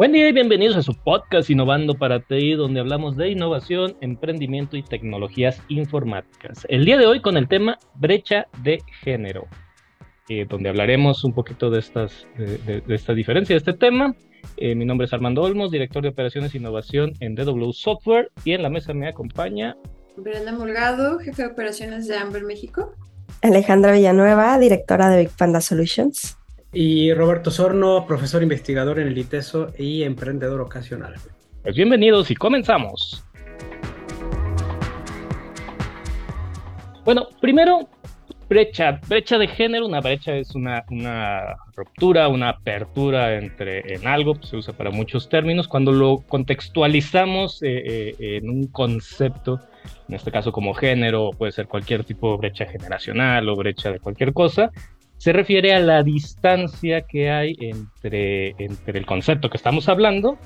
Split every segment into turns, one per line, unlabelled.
Buen día y bienvenidos a su podcast Innovando para TI, donde hablamos de innovación, emprendimiento y tecnologías informáticas. El día de hoy con el tema brecha de género, eh, donde hablaremos un poquito de, estas, de, esta diferencia de este tema. Eh, mi nombre es Armando Olmos, director de operaciones e innovación en DW Software, y en la mesa me acompaña
Brenda Mulgado, jefe de operaciones de Amber México.
Alejandra Villanueva, directora de Big Panda Solutions.
Y Roberto Sorno, profesor investigador en el ITESO y emprendedor ocasional.
Pues bienvenidos y comenzamos. Bueno, primero, brecha. Brecha de género, una brecha es una, ruptura, una apertura entre en algo, pues, se usa para muchos términos. Cuando lo contextualizamos eh, eh, en un concepto, en este caso como género, puede ser cualquier tipo de brecha generacional o brecha de cualquier cosa, se refiere a la distancia que hay entre, entre el concepto que estamos hablando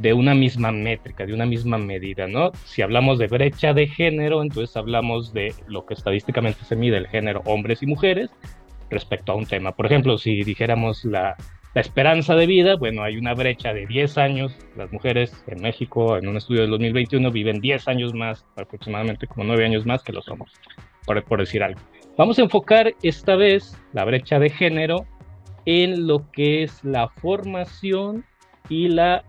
de una misma métrica, de una misma medida, ¿no? Si hablamos de brecha de género, entonces hablamos de lo que estadísticamente se mide el género hombres y mujeres respecto a un tema. Por ejemplo, si dijéramos la, esperanza de vida, bueno, hay una brecha de 10 años. Las mujeres en México, en un estudio del 2021, viven 10 años más, aproximadamente como 9 años más que los hombres, por, por decir algo. Vamos a enfocar esta vez la brecha de género en lo que es la formación y la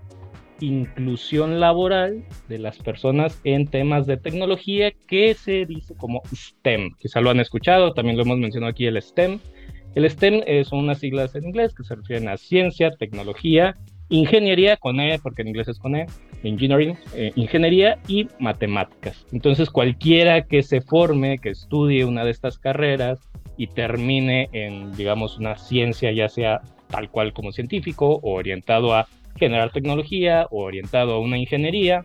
inclusión laboral de las personas en temas de tecnología que se dice como STEM. Quizá lo han escuchado, también lo hemos mencionado aquí el STEM. El STEM son unas siglas en inglés que se refieren a ciencia, tecnología, ingeniería con E, porque en inglés es con E, engineering, eh, ingeniería y matemáticas. Entonces cualquiera que se forme, que estudie una de estas carreras y termine en, digamos, una ciencia, ya sea tal cual como científico o orientado a generar tecnología o orientado a una ingeniería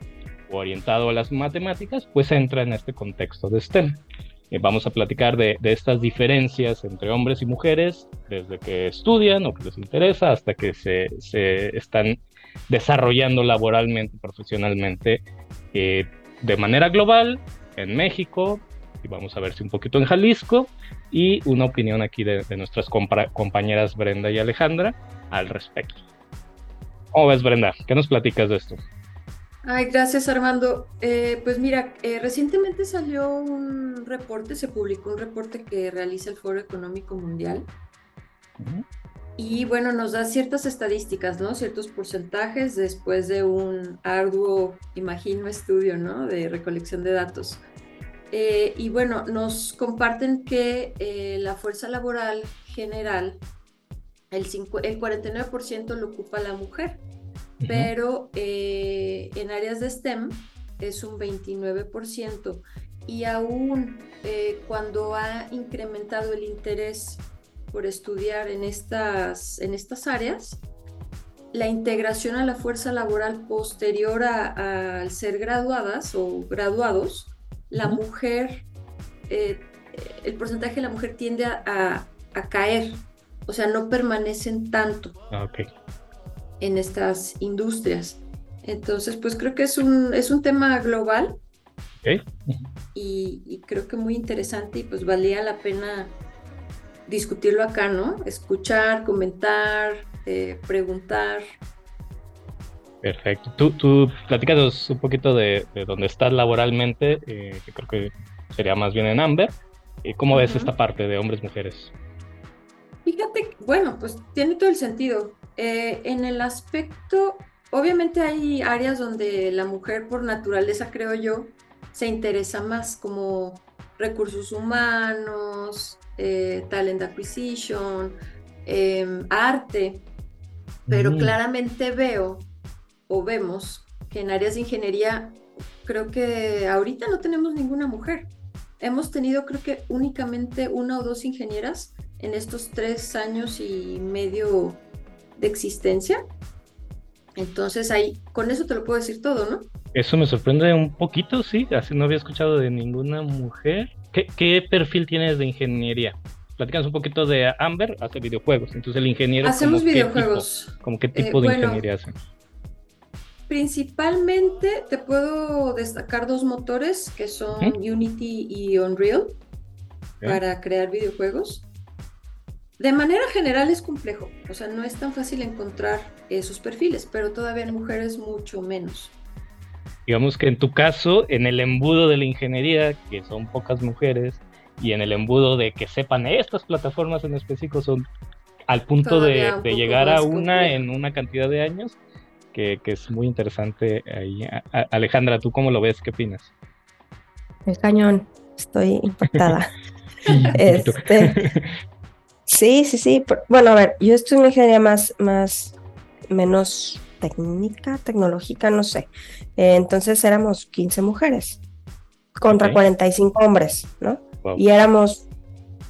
o orientado a las matemáticas, pues entra en este contexto de STEM. Eh, vamos a platicar de, estas diferencias entre hombres y mujeres, desde que estudian o que les interesa hasta que se, están desarrollando laboralmente, profesionalmente, eh, de manera global en México, y vamos a ver si un poquito en Jalisco, y una opinión aquí de, nuestras compañeras Brenda y Alejandra al respecto. ¿Cómo ves, Brenda? ¿Qué nos platicas de esto?
Ay, gracias Armando. Eh, pues mira, eh, recientemente salió un reporte, se publicó un reporte que realiza el Foro Económico Mundial. Y bueno, nos da ciertas estadísticas, ¿no? Ciertos porcentajes después de un arduo, imagino, estudio, ¿no? De recolección de datos. Eh, y bueno, nos comparten que la fuerza laboral general, el, el 49% lo ocupa la mujer pero eh, en áreas de STEM es un 29% y aún eh, cuando ha incrementado el interés por estudiar en estas, en estas áreas, la integración a la fuerza laboral posterior al ser graduadas o graduados, la mujer, eh, el porcentaje de la mujer tiende a, caer, o sea, no permanecen tanto.
Ah, okay
en estas industrias. Entonces, pues creo que es un, es un tema global y, creo que muy interesante y pues valía la pena discutirlo acá, ¿no? Escuchar, comentar, eh, preguntar.
Perfecto. Tú, tú platícanos un poquito de, dónde estás laboralmente, eh, que creo que sería más bien en Amber. y ¿Cómo ves esta parte de hombres-mujeres?
Fíjate, bueno, pues tiene todo el sentido. Eh, en el aspecto, obviamente hay áreas donde la mujer por naturaleza, creo yo, se interesa más como recursos humanos, eh, talent acquisition, em, arte, pero mm. claramente veo o vemos que en áreas de ingeniería creo que ahorita no tenemos ninguna mujer. Hemos tenido creo que únicamente una o dos ingenieras en estos tres años y medio de existencia. Entonces ahí, con eso te lo puedo decir todo, ¿no?
Eso me sorprende un poquito, sí, así no había escuchado de ninguna mujer. ¿Qué, perfil tienes de ingeniería? Platicamos un poquito de Amber, hace videojuegos, entonces el ingeniero...
Hacemos videojuegos.
¿Cómo qué tipo de ingeniería hacen?
Principalmente te puedo destacar dos motores que son Unity y Unreal para crear videojuegos. De manera general es complejo, o sea, no es tan fácil encontrar esos perfiles, pero todavía en mujeres mucho menos.
Digamos que en tu caso, en el embudo de la ingeniería, que son pocas mujeres, y en el embudo de que sepan estas plataformas en específico son al punto de, llegar a una en una cantidad de años, que, es muy interesante ahí. Alejandra, ¿tú cómo lo ves? ¿Qué opinas?
El cañón, estoy impactada. este, Sí, sí, sí. Bueno, a ver, yo estoy en ingeniería más, más, menos técnica, tecnológica, no sé. Eh, entonces éramos 15 mujeres contra 45 hombres, ¿no? Y éramos,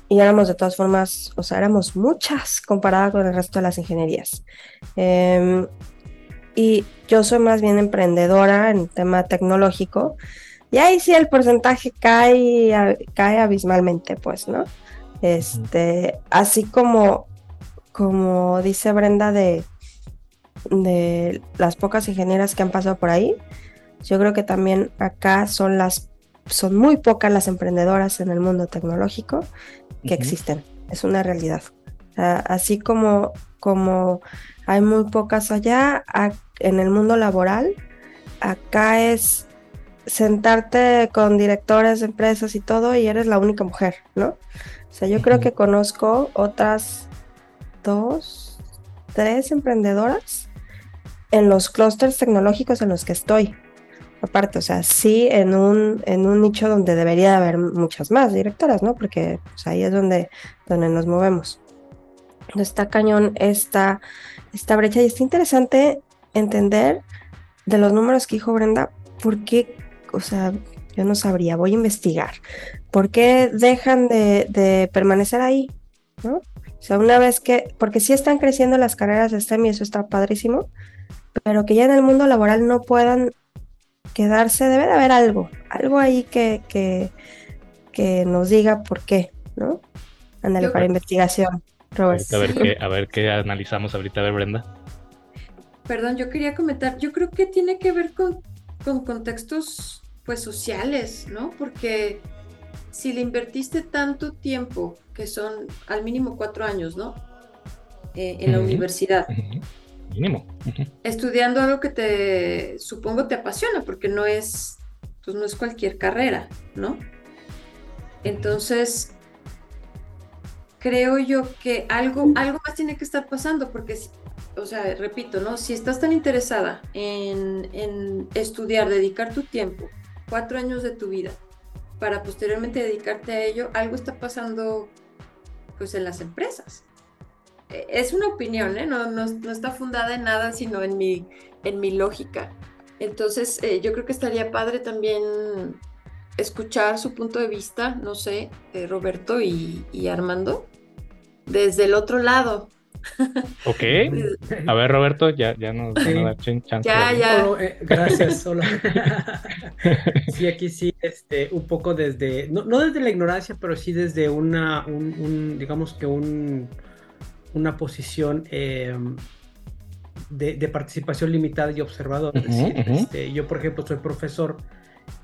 y éramos de todas formas, o sea, éramos muchas comparada con el resto de las ingenierías. Em, y yo soy más bien emprendedora en tema tecnológico. Y ahí sí el porcentaje cae, cae abismalmente, pues, ¿no? Este, así como, como dice Brenda de, de las pocas ingenieras que han pasado por ahí, yo creo que también acá son las son muy pocas las emprendedoras en el mundo tecnológico que existen. Es una realidad. así como, como hay muy pocas allá, en el mundo laboral, acá es sentarte con directores de empresas y todo y eres la única mujer, ¿no? O sea, yo creo que conozco otras dos, tres emprendedoras en los clústeres tecnológicos en los que estoy. Aparte, o sea, sí en un, en un nicho donde debería haber muchas más directoras, ¿no? Porque pues, ahí es donde, donde nos movemos. Está cañón esta, esta brecha y está interesante entender de los números que dijo Brenda, por qué, o sea, yo no sabría, voy a investigar. ¿Por qué dejan de, permanecer ahí? ¿No? O sea, una vez que, porque sí están creciendo las carreras de STEM y eso está padrísimo, pero que ya en el mundo laboral no puedan quedarse, debe de haber algo, algo ahí que, que, nos diga por qué, ¿no? Ándale, para investigación,
Robert. A ver, qué, a ver qué analizamos ahorita, a ver, Brenda.
Perdón, yo quería comentar, yo creo que tiene que ver con, con contextos pues sociales, ¿no? Porque si le invertiste tanto tiempo, que son al mínimo cuatro años, ¿no? Eh, en la universidad.
Mínimo.
Estudiando algo que te, supongo, te apasiona, porque no es, pues no es cualquier carrera, ¿no? Entonces, creo yo que algo, algo más tiene que estar pasando, porque, o sea, repito, ¿no? Si estás tan interesada en, en estudiar, dedicar tu tiempo, cuatro años de tu vida, para posteriormente dedicarte a ello, algo está pasando pues en las empresas. E, es una opinión, ¿eh? no, no, está fundada en nada, sino en mi, en mi lógica. Entonces, eh, yo creo que estaría padre también escuchar su punto de vista, no sé, Roberto y Armando, desde el otro lado,
Ok. A ver, Roberto, ya, ya nos van a dar chance.
Ya, ya.
Eh, gracias, solo. sí, aquí sí, este, un poco desde, no, desde la ignorancia, pero sí desde una, un, digamos que un, una posición em, de, participación limitada y observador. Este, yo, por ejemplo, soy profesor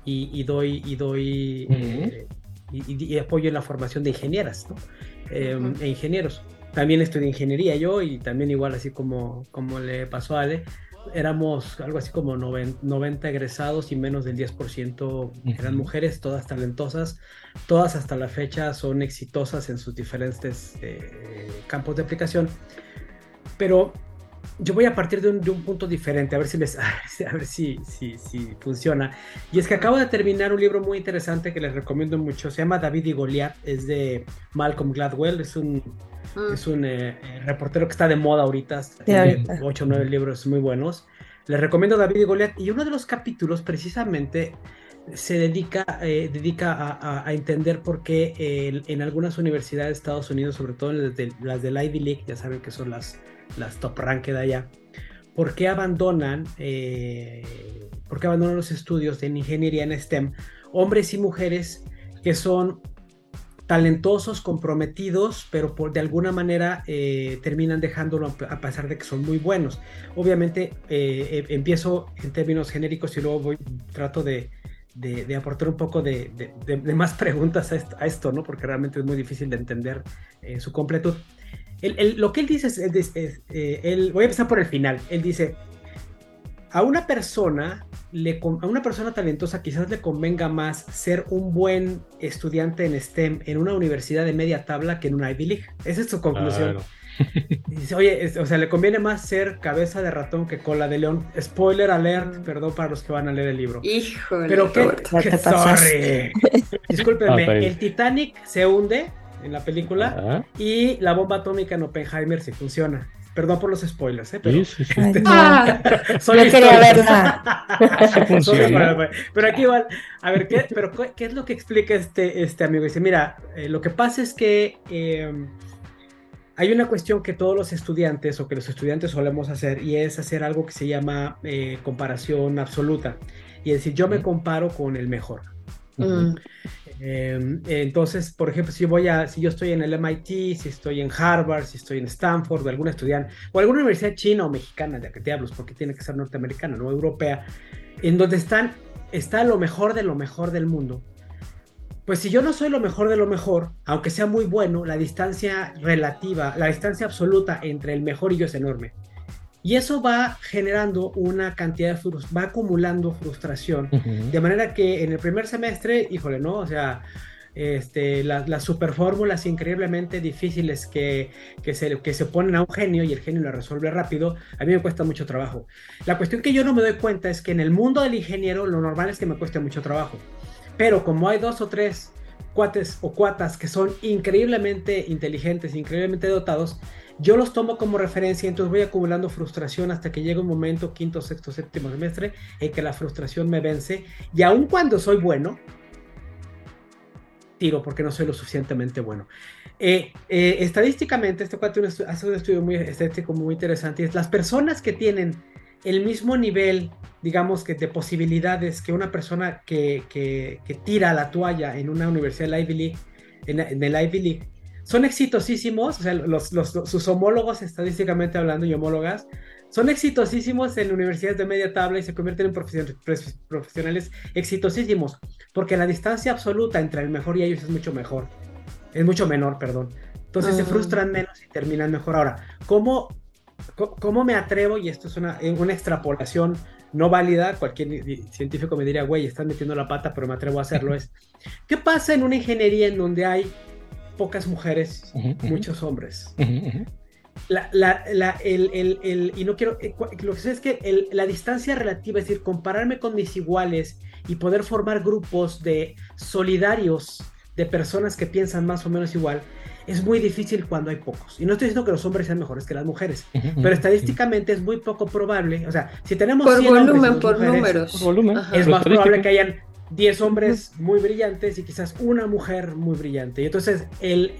y, doy, y doy eh, y, apoyo en la formación de ingenieras, ¿no? Em, e ingenieros también estudié ingeniería yo y también igual así como, como le pasó a Ale, éramos algo así como 90, egresados y menos del 10% eran mujeres, todas talentosas, todas hasta la fecha son exitosas en sus diferentes eh, campos de aplicación. Pero yo voy a partir de un, punto diferente, a ver si les, a ver si, si, si, funciona. Y es que acabo de terminar un libro muy interesante que les recomiendo mucho. Se llama David y Goliat, es de Malcolm Gladwell, es un Mm. Es un eh, eh, reportero que está de moda ahorita. Tiene 8 o 9 libros muy buenos. Les recomiendo David y Goliat. Y uno de los capítulos precisamente se dedica, eh, dedica a, entender por qué en algunas universidades de Estados Unidos, sobre todo las, las del Ivy League, ya saben que son las, las top rank de allá, por qué abandonan, por qué abandonan los estudios de ingeniería en STEM hombres y mujeres que son talentosos, comprometidos, pero por, de alguna manera eh, terminan dejándolo a pesar de que son muy buenos. Obviamente eh, eh, empiezo en términos genéricos y luego voy, trato de, aportar un poco de, más preguntas a esto, ¿no? Porque realmente es muy difícil de entender su completud. Lo que él dice es, eh, voy a empezar por el final, él dice, a una persona, le, a una persona talentosa quizás le convenga más ser un buen estudiante en STEM en una universidad de media tabla que en una Ivy League. Esa es su conclusión. dice, oye, o sea, le conviene más ser cabeza de ratón que cola de león. Spoiler alert, perdón para los que van a leer el libro.
Híjole.
Pero qué, sorry. Discúlpenme, ah, el Titanic se hunde en la película y la bomba atómica en Oppenheimer sí funciona. Perdón por los spoilers, ¿eh? Pero, sí, sí,
ah, quería verla.
pero aquí igual, a ver, ¿qué, pero, ¿qué es lo que explica este, este amigo? Dice, mira, eh, lo que pasa es que em, hay una cuestión que todos los estudiantes o que los estudiantes solemos hacer y es hacer algo que se llama eh, comparación absoluta. Y es decir, yo me comparo con el mejor. Em, entonces, por ejemplo, si voy a, si yo estoy en el MIT, si estoy en Harvard, si estoy en Stanford, o alguna estudiante, o alguna universidad china o mexicana, de la que te hablo, porque tiene que ser norteamericana, no europea, en donde están, está lo mejor de lo mejor del mundo. Pues si yo no soy lo mejor de lo mejor, aunque sea muy bueno, la distancia relativa, la distancia absoluta entre el mejor y yo es enorme. Y eso va generando una cantidad de va acumulando frustración. De manera que en el primer semestre, híjole, ¿no? O sea, este, las super fórmulas increíblemente difíciles que, que, se, que se ponen a un genio y el genio lo resuelve rápido, a mí me cuesta mucho trabajo. La cuestión que yo no me doy cuenta es que en el mundo del ingeniero lo normal es que me cueste mucho trabajo. Pero como hay dos o tres cuates o cuatas que son increíblemente inteligentes, increíblemente dotados, yo los tomo como referencia, entonces voy acumulando frustración hasta que llega un momento, quinto, sexto, séptimo semestre, en que la frustración me vence. Y aun cuando soy bueno, tiro porque no soy lo suficientemente bueno. Eh, eh, estadísticamente, este cuate hace un estudio muy estético, muy interesante, es las personas que tienen el mismo nivel, digamos que de posibilidades que una persona que, que, tira la toalla en una universidad de Ivy League, en, en el Ivy League, son exitosísimos, o sea, los, sus homólogos estadísticamente hablando y homólogas, son exitosísimos en universidades de media tabla y se convierten en profesionales exitosísimos, porque la distancia absoluta entre el mejor y ellos es mucho mejor, es mucho menor, perdón. Entonces se ah. frustran menos y terminan mejor. Ahora, ¿cómo, cómo me atrevo? Y esto es una, una extrapolación no válida, cualquier científico me diría, güey, estás metiendo la pata, pero me atrevo a hacerlo, es, ¿qué pasa en una ingeniería en donde hay pocas mujeres, muchos hombres. La, la, el, el, y no quiero, eh, lo que sé es que la distancia relativa, es decir, compararme con mis iguales y poder formar grupos de solidarios de personas que piensan más o menos igual, es muy difícil cuando hay pocos. Y no estoy diciendo que los hombres sean mejores que las mujeres, pero estadísticamente es muy poco probable. O sea, si tenemos
por volumen, por números,
es más probable que hayan 10 hombres muy brillantes y quizás una mujer muy brillante. Y entonces el,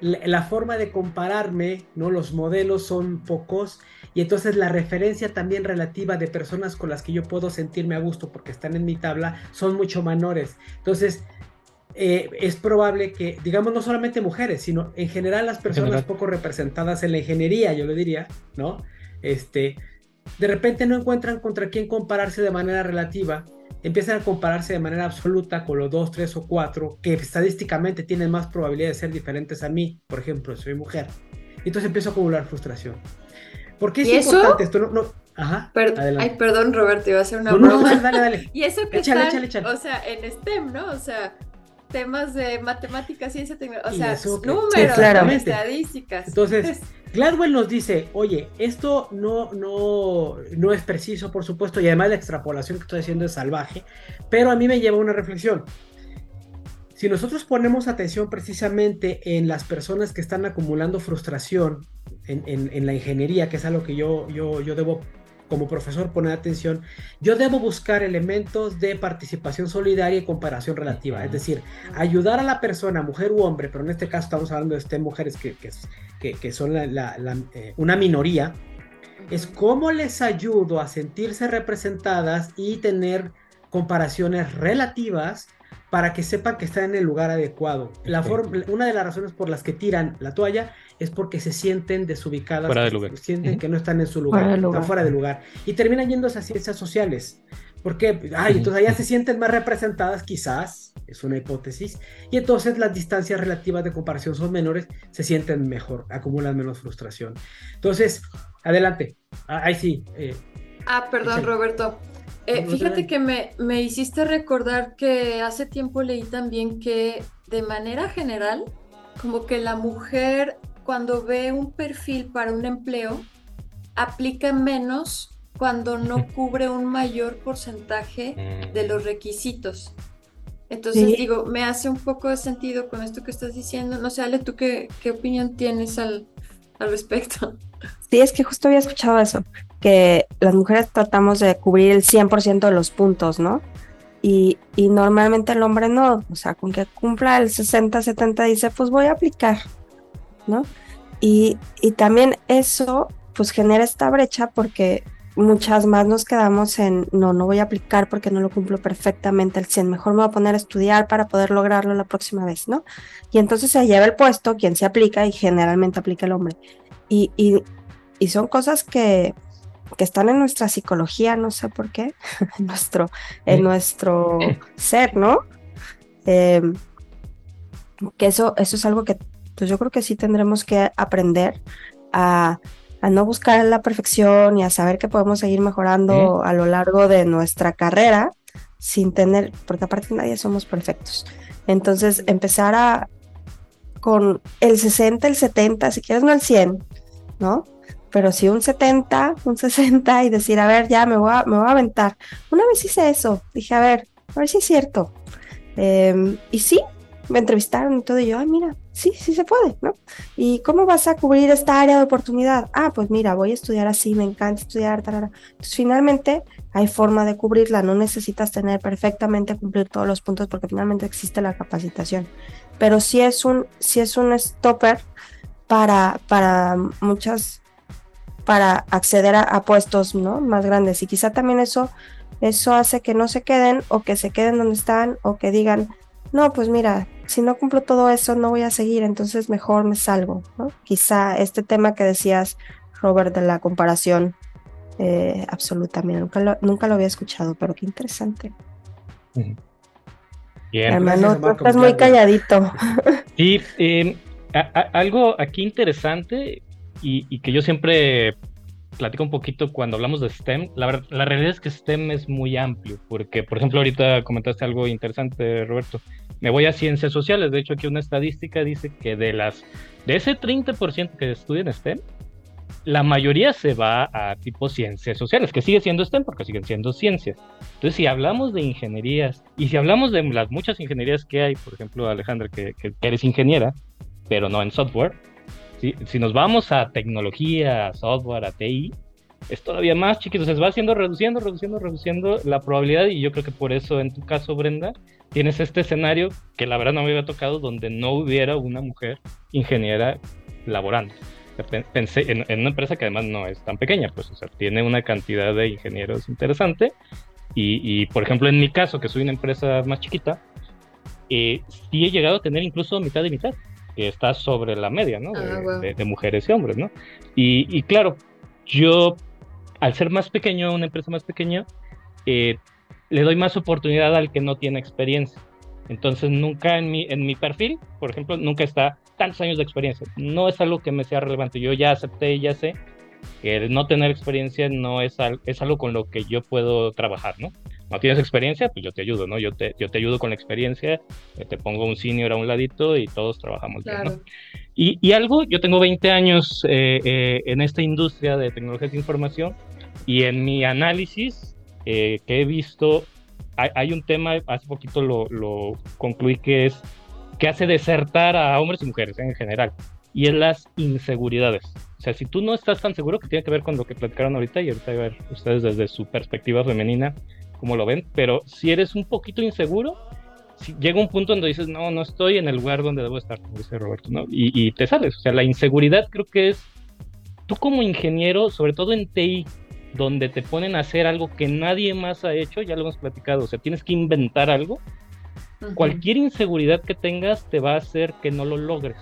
la forma de compararme, ¿no? Los modelos son pocos y entonces la referencia también relativa de personas con las que yo puedo sentirme a gusto porque están en mi tabla son mucho menores. Entonces, eh, es probable que, digamos, no solamente mujeres, sino en general las personas poco representadas en la ingeniería, yo le diría, ¿no? Este, de repente no encuentran contra quién compararse de manera relativa empiezan a compararse de manera absoluta con los dos, tres o cuatro que estadísticamente tienen más probabilidad de ser diferentes a mí, por ejemplo, soy mujer. Entonces empiezo a acumular frustración. ¿Por qué es importante esto? No,
Ajá. ay, perdón, Roberto, iba a hacer una
broma. No, dale, dale.
y eso que échale. o sea, en STEM, ¿no? O sea, temas de matemáticas, ciencia, tecnología, o sea, números, estadísticas.
Entonces, Gladwell nos dice, oye, esto no, no, no es preciso, por supuesto, y además la extrapolación que estoy haciendo es salvaje, pero a mí me lleva a una reflexión. Si nosotros ponemos atención precisamente en las personas que están acumulando frustración en, en, la ingeniería, que es algo que yo, yo, yo debo como profesor poner atención, yo debo buscar elementos de participación solidaria y comparación relativa, es decir, ayudar a la persona, mujer u hombre, pero en este caso estamos hablando de este, mujeres que, que, que son la, eh, una minoría, es cómo les ayudo a sentirse representadas y tener comparaciones relativas para que sepan que están en el lugar adecuado. La forma, una de las razones por las que tiran la toalla es porque se sienten desubicadas,
fuera de lugar.
sienten que no están en su lugar, están fuera de lugar. Y terminan yendo a esas ciencias sociales. ¿Por qué? Ay, entonces allá se sienten más representadas, quizás, es una hipótesis, y entonces las distancias relativas de comparación son menores, se sienten mejor, acumulan menos frustración. Entonces, adelante. Ah, ahí sí.
Eh, ah, perdón, Roberto. Eh, fíjate que me, me hiciste recordar que hace tiempo leí también que de manera general, como que la mujer cuando ve un perfil para un empleo, aplica menos cuando no cubre un mayor porcentaje de los requisitos. Entonces digo, me hace un poco de sentido con esto que estás diciendo. No sé, Ale, ¿tú qué, qué opinión tienes al, al respecto?
Sí, es que justo había escuchado eso, que las mujeres tratamos de cubrir el 100% de los puntos, ¿no? Y, y, normalmente el hombre no, o sea, con que cumpla el 60, 70 dice, pues voy a aplicar, ¿no? Y, y también eso pues genera esta brecha porque muchas más nos quedamos en, no, no voy a aplicar porque no lo cumplo perfectamente al 100, mejor me voy a poner a estudiar para poder lograrlo la próxima vez, ¿no? Y entonces se lleva el puesto quien se aplica y generalmente aplica el hombre. Y, y, y son cosas que, que están en nuestra psicología, no sé por qué, en nuestro, en nuestro ser, ¿no? Em, que eso, eso es algo que pues yo creo que sí tendremos que aprender a a no buscar la perfección y a saber que podemos seguir mejorando a lo largo de nuestra carrera sin tener, porque aparte nadie somos perfectos. Entonces, empezar a con el 60, el 70, si quieres no el 100, ¿no? Pero sí un 70, un 60 y decir, a ver, ya me voy a, me voy a aventar. Una vez hice eso, dije, a ver, a ver si es cierto. Em, y sí, me entrevistaron y todo, y yo, ay, mira, sí, sí se puede, ¿no? ¿Y cómo vas a cubrir esta área de oportunidad? Ah, pues mira, voy a estudiar así, me encanta estudiar, tarara. Entonces, finalmente hay forma de cubrirla, no necesitas tener perfectamente cumplir todos los puntos porque finalmente existe la capacitación. Pero sí es un, sí es un stopper para, para muchas, para acceder a, puestos, ¿no? Más grandes. Y quizá también eso, eso hace que no se queden o que se queden donde están o que digan, no, pues mira, si no cumplo todo eso, no voy a seguir, entonces mejor me salgo. ¿no? Quizá este tema que decías, Robert, de la comparación, eh, absolutamente, nunca lo, nunca lo había escuchado, pero qué interesante. Bien, Hermano, tú estás muy calladito.
Sí, em, algo aquí interesante y, y, que yo siempre platico un poquito cuando hablamos de STEM. La, la realidad es que STEM es muy amplio, porque, por ejemplo, ahorita comentaste algo interesante, Roberto. Me voy a ciencias sociales. De hecho, aquí una estadística dice que de las de ese 30% que estudian STEM, la mayoría se va a tipo ciencias sociales, que sigue siendo STEM porque siguen siendo ciencias. Entonces, si hablamos de ingenierías y si hablamos de las muchas ingenierías que hay, por ejemplo, Alejandra, que, que eres ingeniera, pero no en software, si, nos vamos a tecnología, a software, a TI, es todavía más chiquito, se va haciendo reduciendo, reduciendo, reduciendo la probabilidad y yo creo que por eso en tu caso, Brenda, tienes este escenario que la verdad no me había tocado donde no hubiera una mujer ingeniera laborando. Pensé en, una empresa que además no es tan pequeña, pues, o sea, tiene una cantidad de ingenieros interesante. Y, y por ejemplo, en mi caso, que soy una empresa más chiquita, eh, sí he llegado a tener incluso mitad y mitad que está sobre la media, ¿no? Ah, de, mujeres y hombres, ¿no? Y, claro, yo, al ser más pequeño, una empresa más pequeña, eh, le doy más oportunidad al que no tiene experiencia. Entonces, nunca en mi, en mi perfil, por ejemplo, nunca está tantos años de experiencia. No es algo que me sea relevante. Yo ya acepté, ya sé que el no tener experiencia no es, es algo con lo que yo puedo trabajar, ¿no? No tienes experiencia, pues yo te ayudo, ¿no? Yo te, yo te ayudo con la experiencia, eh, te pongo un senior a un ladito y todos trabajamos bien, ¿no? Y, y, algo, yo tengo 20 años eh, eh, en esta industria de tecnologías de información y en mi análisis que he visto, hay, hay, un tema, hace poquito lo, lo concluí que es que hace desertar a hombres y mujeres en general, y es las inseguridades. O sea, si tú no estás tan seguro, que tiene que ver con lo que platicaron ahorita, y ahorita a ver ustedes desde su perspectiva femenina, como lo ven, pero si eres un poquito inseguro, si llega un punto donde dices, no, no estoy en el lugar donde debo estar, como dice Roberto, ¿no? Y, y, te sales. O sea, la inseguridad creo que es, tú como ingeniero, sobre todo en TI, donde te ponen a hacer algo que nadie más ha hecho, ya lo hemos platicado, o sea, tienes que inventar algo, cualquier inseguridad que tengas te va a hacer que no lo logres,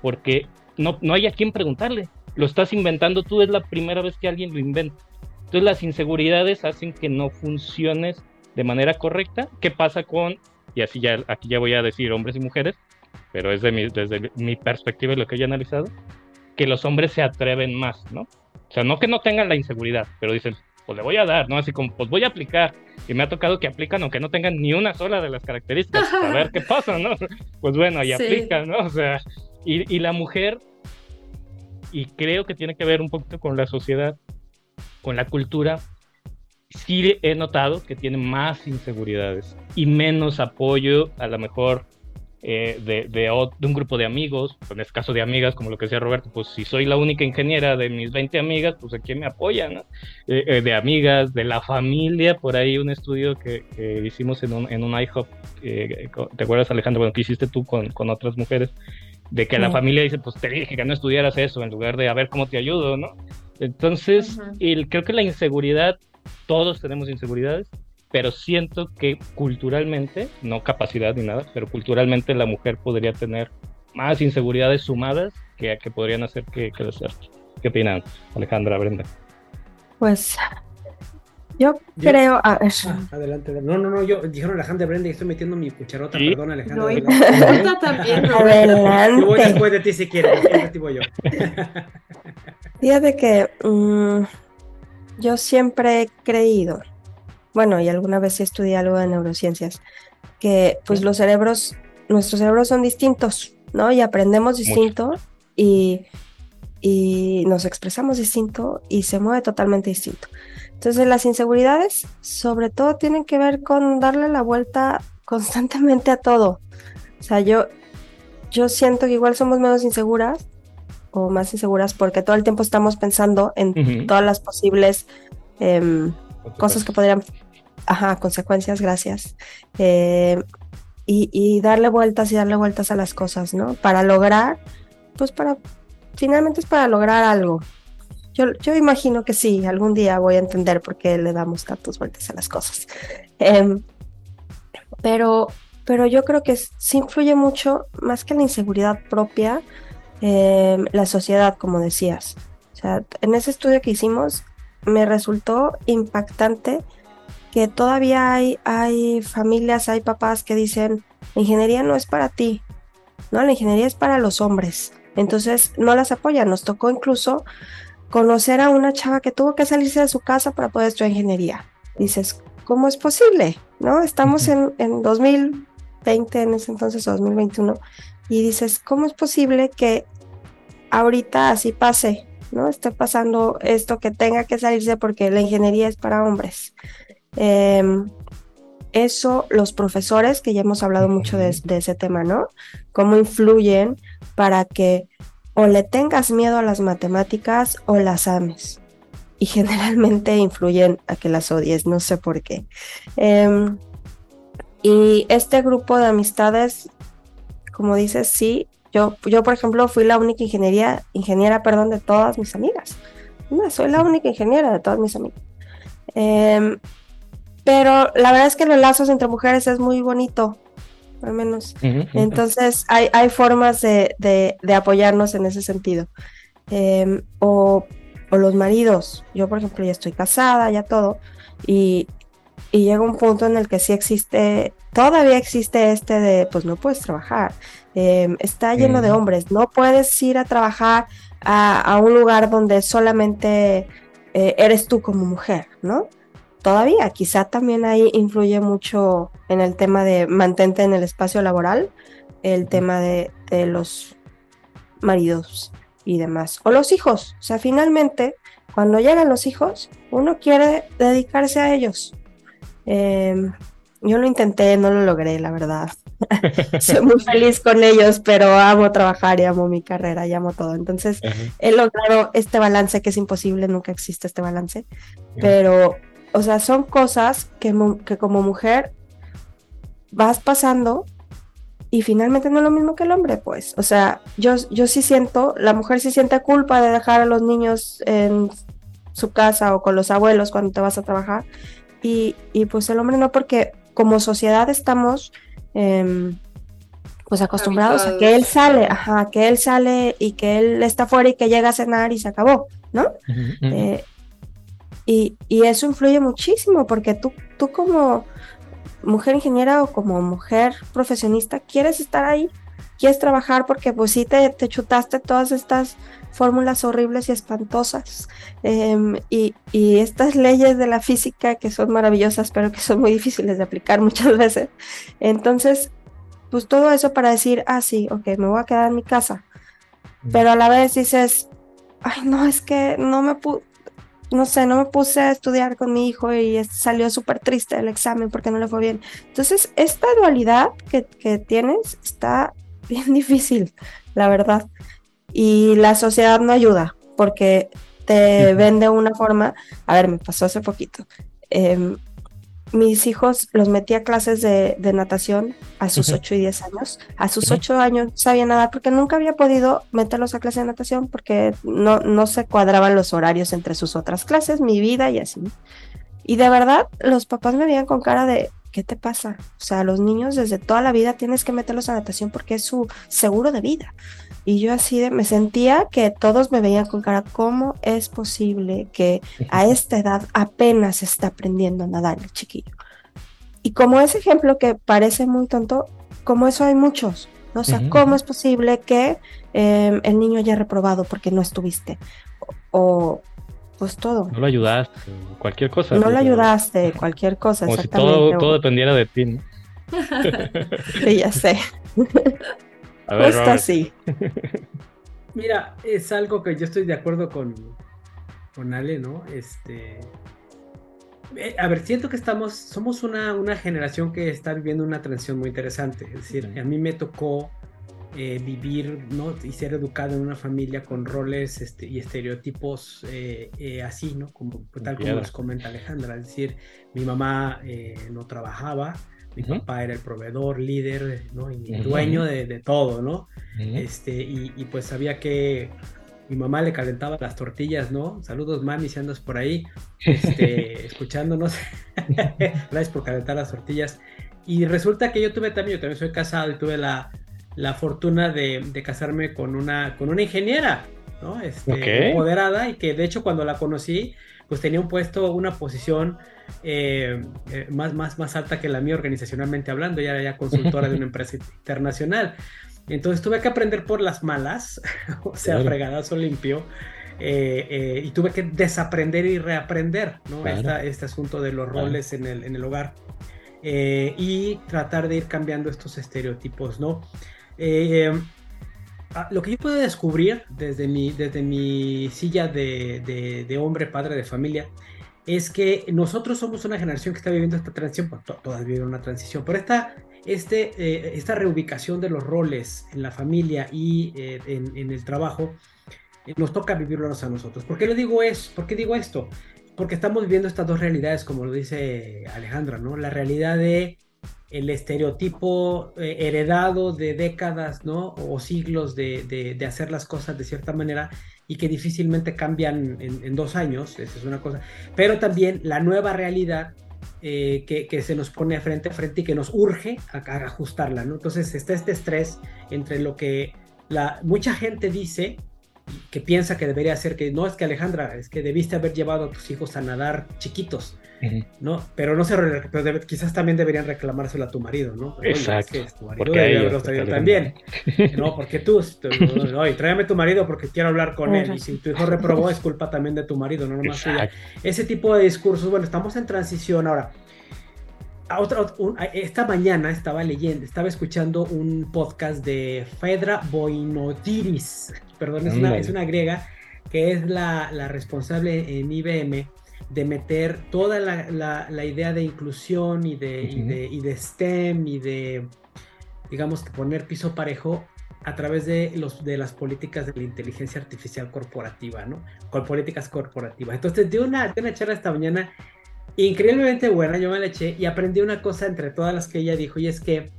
porque no, no hay a quien preguntarle, lo estás inventando tú, es la primera vez que alguien lo inventa. Entonces las inseguridades hacen que no funciones de manera correcta. ¿Qué pasa con, y así ya, aquí ya voy a decir hombres y mujeres, pero es de mi, desde mi perspectiva y lo que he analizado, que los hombres se atreven más, ¿no? O sea, no que no tengan la inseguridad, pero dicen, pues le voy a dar, ¿no? Así como, pues voy a aplicar. Y me ha tocado que aplican aunque no tengan ni una sola de las características, a ver qué pasa, ¿no? Pues bueno, ahí aplican, ¿no? O sea, y, y la mujer, y creo que tiene que ver un poquito con la sociedad, con la cultura, sí he notado que tiene más inseguridades y menos apoyo, a lo mejor eh, de, de, un grupo de amigos, en este caso de amigas, como lo que decía Roberto, pues si soy la única ingeniera de mis 20 amigas, pues a quién me apoya, ¿no? Eh, eh, de amigas, de la familia, por ahí un estudio que, hicimos en un, en un IHOP, ¿te acuerdas Alejandro? Bueno, que hiciste tú con, con otras mujeres, de que la familia dice, pues te dije que no estudiaras eso, en lugar de a ver cómo te ayudo, ¿no? Entonces, creo que la inseguridad, todos tenemos inseguridades, pero siento que culturalmente, no capacidad ni nada, pero culturalmente la mujer podría tener más inseguridades sumadas que, que podrían hacer que, que ¿Qué opinan, Alejandra, Brenda?
Pues yo creo.
Ah, adelante. No, no, no, yo dijeron Alejandra Brenda y estoy metiendo mi cucharota, perdón, Alejandra.
No, también.
Adelante.
Yo voy después de ti si quieres, voy yo.
Fíjate que mm, yo siempre he creído bueno, y alguna vez estudié algo de neurociencias, que pues los cerebros, nuestros cerebros son distintos, ¿no? Y aprendemos distinto y, y nos expresamos distinto y se mueve totalmente distinto. Entonces las inseguridades sobre todo tienen que ver con darle la vuelta constantemente a todo. O sea, yo, yo siento que igual somos menos inseguras o más inseguras porque todo el tiempo estamos pensando en todas las posibles em, cosas que podrían, ajá, consecuencias, gracias. Eh, y, darle vueltas y darle vueltas a las cosas, ¿no? Para lograr, pues para, finalmente es para lograr algo. Yo, yo imagino que sí, algún día voy a entender por qué le damos tantas vueltas a las cosas. Em, pero, pero yo creo que sí influye mucho, más que la inseguridad propia, em, la sociedad, como decías. O sea, en ese estudio que hicimos, me resultó impactante que todavía hay, hay familias, hay papás que dicen, la ingeniería no es para ti, no, la ingeniería es para los hombres. Entonces no las apoyan. Nos tocó incluso conocer a una chava que tuvo que salirse de su casa para poder estudiar ingeniería. Dices, ¿cómo es posible? ¿No? Estamos en, en 2020, en ese entonces, 2021, y dices, ¿cómo es posible que ahorita así pase? ¿no? Esté pasando esto que tenga que salirse porque la ingeniería es para hombres. Em, eso, los profesores, que ya hemos hablado mucho de, ese tema, ¿no? Cómo influyen para que o le tengas miedo a las matemáticas o las ames. Y generalmente influyen a que las odies, no sé por qué. Em, y este grupo de amistades, como dices, sí, yo, yo, por ejemplo, fui la única ingeniería, ingeniera, perdón, de todas mis amigas. No, soy la única ingeniera de todas mis amigas. Em, pero la verdad es que los lazos entre mujeres es muy bonito, al menos. Entonces, hay, hay formas de, de, apoyarnos en ese sentido. Em, o, o, los maridos. Yo, por ejemplo, ya estoy casada, ya todo. Y, y llega un punto en el que sí existe, todavía existe este de, pues no puedes trabajar. Em, está lleno de hombres, no puedes ir a trabajar a, un lugar donde solamente eh, eres tú como mujer, ¿no? Todavía, quizá también ahí influye mucho en el tema de mantente en el espacio laboral, el tema de, de los maridos y demás, o los hijos, o sea, finalmente, cuando llegan los hijos, uno quiere dedicarse a ellos. Em, yo lo intenté, no lo logré, la verdad. Soy muy feliz con ellos, pero amo trabajar y amo mi carrera y amo todo. Entonces, he logrado este balance que es imposible, nunca existe este balance. Pero, o sea, son cosas que, que como mujer vas pasando y finalmente no es lo mismo que el hombre, pues. O sea, yo, yo sí siento, la mujer sí siente culpa de dejar a los niños en su casa o con los abuelos cuando te vas a trabajar. Y, y pues el hombre no, porque como sociedad estamos Em, pues acostumbrados a que él sale, ajá, que él sale y que él está fuera y que llega a cenar y se acabó, ¿no? Eh, Y, eso influye muchísimo porque tú, tú como mujer ingeniera o como mujer profesionista quieres estar ahí, quieres trabajar porque pues sí te, te chutaste todas estas fórmulas horribles y espantosas em, y, y, estas leyes de la física que son maravillosas pero que son muy difíciles de aplicar muchas veces. Entonces, pues todo eso para decir, ah, sí, ok, me voy a quedar en mi casa. Pero a la vez dices, ay, no, es que no me pude, no sé, no me puse a estudiar con mi hijo y salió súper triste el examen porque no le fue bien. Entonces, esta dualidad que, que tienes está bien difícil, la verdad. Y la sociedad no ayuda porque te vende una forma, a ver, me pasó hace poquito. Eh, mis hijos los metí a clases de, natación a sus 8 y 10 años. A sus 8 años sabía nadar porque nunca había podido meterlos a clases de natación porque no, no se cuadraban los horarios entre sus otras clases, mi vida y así. Y de verdad, los papás me veían con cara de, ¿qué te pasa? O sea, los niños desde toda la vida tienes que meterlos a natación porque es su seguro de vida. Y yo así de, me sentía que todos me veían con cara, ¿cómo es posible que a esta edad apenas está aprendiendo a nadar el chiquillo? Y como ese ejemplo que parece muy tonto, como eso hay muchos. ¿no? O sea, ¿cómo es posible que em, el niño haya reprobado porque no estuviste? O, pues todo.
No lo ayudaste, cualquier cosa.
No lo ayudaste, cualquier cosa.
Como si todo, todo dependiera de ti. ¿no?
sí, ya sé. A ver, Justo así.
Mira, es algo que yo estoy de acuerdo con, con Ale, ¿no? Este. Eh, a ver, siento que estamos, somos una, una generación que está viviendo una transición muy interesante. Es decir, a mí me tocó eh, vivir ¿no? y ser educado en una familia con roles este, y estereotipos eh, así, ¿no? Como, tal como nos comenta Alejandra. Es decir, mi mamá no trabajaba, mi papá era el proveedor, líder, ¿no? Y dueño de, de, todo, ¿no? este, y, y, pues sabía que mi mamá le calentaba las tortillas, ¿no? Saludos, mami, si andas por ahí, este, escuchándonos. Gracias por calentar las tortillas. Y resulta que yo tuve también, yo también soy casado y tuve la, la fortuna de, de, casarme con una, con una ingeniera, ¿no? Este, moderada y que de hecho cuando la conocí, pues tenía un puesto, una posición eh, eh, más, más, más alta que la mía organizacionalmente hablando, ya era ya consultora de una empresa internacional. Entonces tuve que aprender por las malas, o sea, fregadazo limpio. Eh, y tuve que desaprender y reaprender ¿no? este asunto de los roles en, el, en el hogar y tratar de ir cambiando estos estereotipos, ¿no? Lo que yo puedo descubrir desde mi, desde mi silla de, de, de hombre, padre de familia, es que nosotros somos una generación que está viviendo esta transición, pues, todas viven una transición, pero esta, este, eh, esta reubicación de los roles en la familia y eh, en, el trabajo, eh, nos toca vivirlos a nosotros. ¿Por qué lo digo es? ¿Por qué digo esto? Porque estamos viviendo estas dos realidades, como lo dice Alejandra, ¿no? La realidad de el estereotipo heredado de décadas, ¿no? O siglos de hacer las cosas de cierta manera y que difícilmente cambian en, dos años, esa es una cosa, pero también la nueva realidad eh, que, se nos pone frente a frente y que nos urge a, ajustarla, ¿no? Entonces está este estrés entre lo que la, mucha gente dice que piensa que debería ser que no es que Alejandra, es que debiste haber llevado a tus hijos a nadar chiquitos, ¿no? Pero no se pero quizás también deberían reclamárselo a tu marido, ¿no?
Exacto.
tu marido debe haberlo traído también. no, porque tú, oye, tráeme tu marido porque quiero hablar con él. Y si tu hijo reprobó, es culpa también de tu marido, no nomás tuya. Ese tipo de discursos, bueno, estamos en transición ahora. otra, esta mañana estaba leyendo, estaba escuchando un podcast de Fedra Boinotiris, perdón, es una, es una griega que es la, la responsable en IBM de meter toda la, idea de inclusión y de, y de, STEM y de, digamos, que poner piso parejo a través de, los, de las políticas de la inteligencia artificial corporativa, ¿no? Con políticas corporativas. Entonces, de una, de una charla esta mañana increíblemente buena, yo me la eché y aprendí una cosa entre todas las que ella dijo, y es que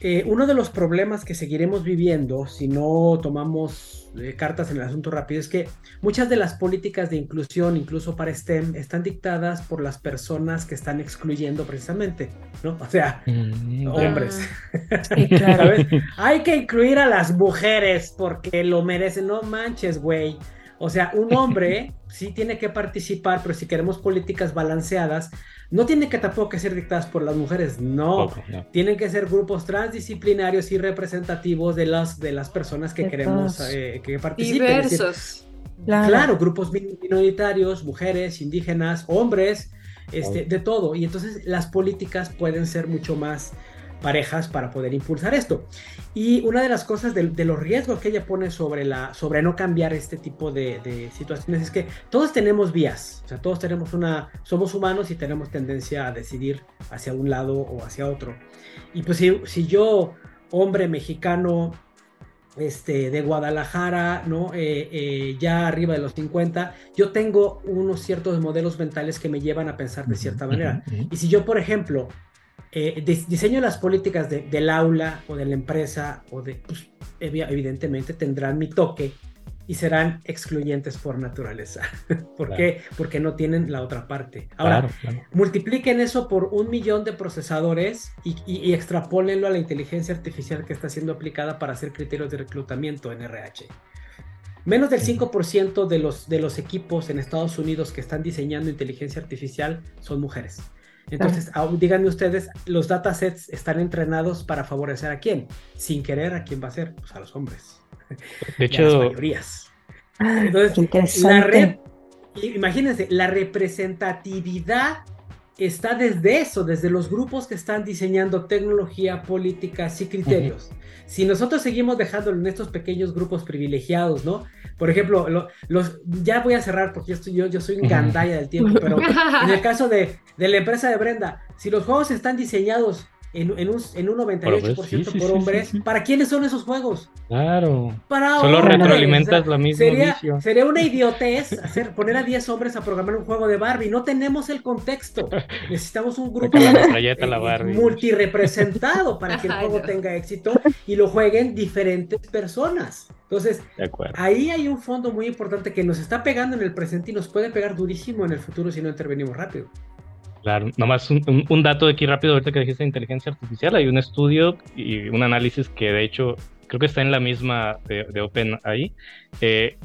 eh, uno de los problemas que seguiremos viviendo si no tomamos eh, cartas en el asunto rápido es que muchas de las políticas de inclusión, incluso para STEM, están dictadas por las personas que están excluyendo precisamente, ¿no? O sea, mm, hombres. Hay que incluir a las mujeres porque lo merecen, no manches, güey. O sea, un hombre sí tiene que participar, pero si queremos políticas balanceadas, no tiene que tampoco que ser dictadas por las mujeres, no. Tienen que ser grupos transdisciplinarios y representativos de las, de las personas que queremos eh, que participen.
Diversos.
claro. grupos minoritarios, mujeres, indígenas, hombres, este, de todo. Y entonces las políticas pueden ser mucho más parejas para poder impulsar esto. Y una de las cosas de, los riesgos que ella pone sobre, la, sobre no cambiar este tipo de, situaciones es que todos tenemos vías, o sea, todos tenemos una, somos humanos y tenemos tendencia a decidir hacia un lado o hacia otro. Y pues si, si yo, hombre mexicano, este, de Guadalajara, ¿no? Eh, eh, ya arriba de los 50, yo tengo unos ciertos modelos mentales que me llevan a pensar de cierta manera. Y si yo, por ejemplo, eh, diseño las políticas del aula o de la empresa o de, pues, evidentemente tendrán mi toque y serán excluyentes por naturaleza. ¿Por qué? Porque no tienen la otra parte. Ahora, multipliquen eso por un millón de procesadores y, y, extrapólenlo a la inteligencia artificial que está siendo aplicada para hacer criterios de reclutamiento en RH. Menos del 5% de los, de los equipos en Estados Unidos que están diseñando inteligencia artificial son mujeres. Entonces, díganme ustedes, los datasets están entrenados para favorecer a quién? Sin querer, ¿a quién va a ser? Pues a los hombres.
De hecho,
las mayorías. Ah, Entonces, la imagínense, la representatividad está desde eso, desde los grupos que están diseñando tecnología, políticas y criterios. Si nosotros seguimos dejándolo en estos pequeños grupos privilegiados, ¿no? Por ejemplo, los, ya voy a cerrar porque yo, estoy, yo, yo soy un gandaya del tiempo, pero en el caso de, de la empresa de Brenda, si los juegos están diseñados en, un, en un 98% por hombres, ¿para quiénes son esos juegos?
Claro.
Para
Solo retroalimentas la misma
sería, sería una idiotez hacer, poner a 10 hombres a programar un juego de Barbie. No tenemos el contexto. Necesitamos un grupo
eh,
multirepresentado para que el juego tenga éxito y lo jueguen diferentes personas. Entonces, ahí hay un fondo muy importante que nos está pegando en el presente y nos puede pegar durísimo en el futuro si no intervenimos rápido.
Claro, nomás un, un, dato de aquí rápido, ahorita que dijiste inteligencia artificial, hay un estudio y un análisis que de hecho creo que está en la misma de, de Open ahí, eh,